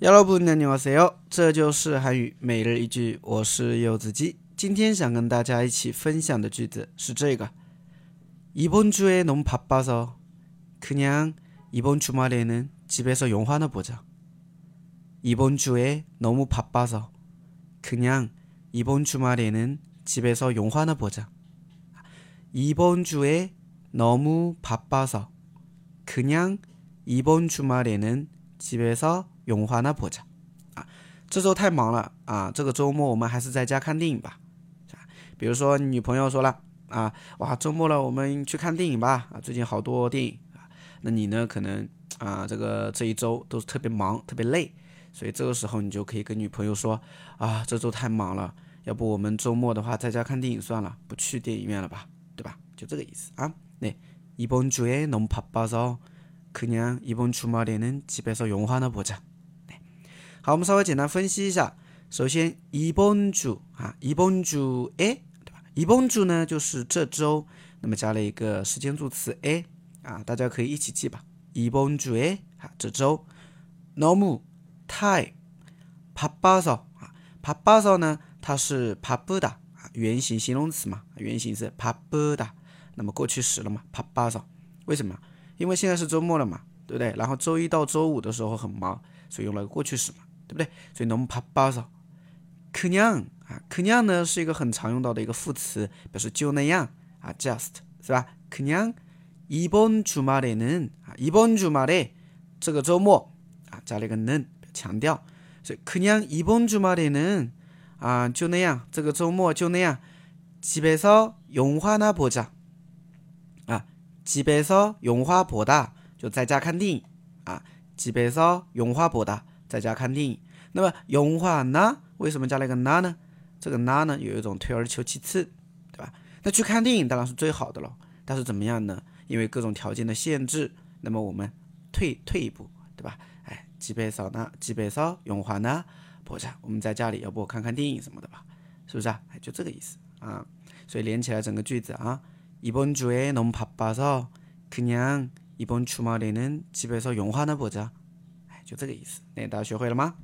여러분 안녕하세요. 这就是韩语每日一句，我是柚子鸡。今天想跟大家一起分享的句子是这个：이번주에너무바빠서그냥이번주말에는집에서영화나보자 이번주에너무바빠서그냥이번주말에는집에서영화나보자이번주에너무바빠서그냥이번주말에는집에서 永华那婆家啊，这周太忙了啊，这个周末我们还是在家看电影吧。比如说女朋友说了啊，哇，周末了，我们去看电影吧啊，最近好多电影啊。那你呢，可能啊，这个这一周都是特别忙，特别累，所以这个时候你就可以跟女朋友说啊，这周太忙了，要不我们周末的话在家看电影算了，不去电影院了吧，对吧？就这个意思啊。那이번주에너무바빠서그냥이번주말에는집에서영화나보자 好，我们稍微简单分析一下。首先，이번 주啊，이번 주 에， 对吧？이번 주呢就是这周，那么加了一个时间助词 에啊，大家可以一起记吧。이번주에啊，这周。너무太바빠서啊，바빠서呢，它是바쁘다啊，原形形容词嘛，原形是바쁘다，那么过去时了嘛，바빠 서。 为什么？因为现在是周末了嘛，对不对？然后周一到周五的时候很忙，所以用了个过去时嘛。 对不对？所以너무바빠서그냥啊，그냥呢是一个很常用到的一个副词，表示就那样啊，just 是吧？그냥이번주말에는啊，이번주말에这个周末啊，加了一个는强调，所以그냥이번주말에는啊，就那样，这个周末就那样，집에서영화나보자啊，집에서영화보다就在家看电影啊，집에서영화보다 在家看电影，那么用话呢？为什么加了一个那呢？这个那呢，有一种退而求其次，对吧？那去看电影当然是最好的了，但是怎么样呢？因为各种条件的限制，那么我们退退一步，对吧？哎，几倍少呢？几倍少用话呢？不是，我们在家里要不看看电影什么的吧？是不是啊？哎，就这个意思啊。所以连起来整个句子啊，이번주에너무바빠서그냥이번주말에는집에서영화나보 자。 就这个意思，那大家学会了吗？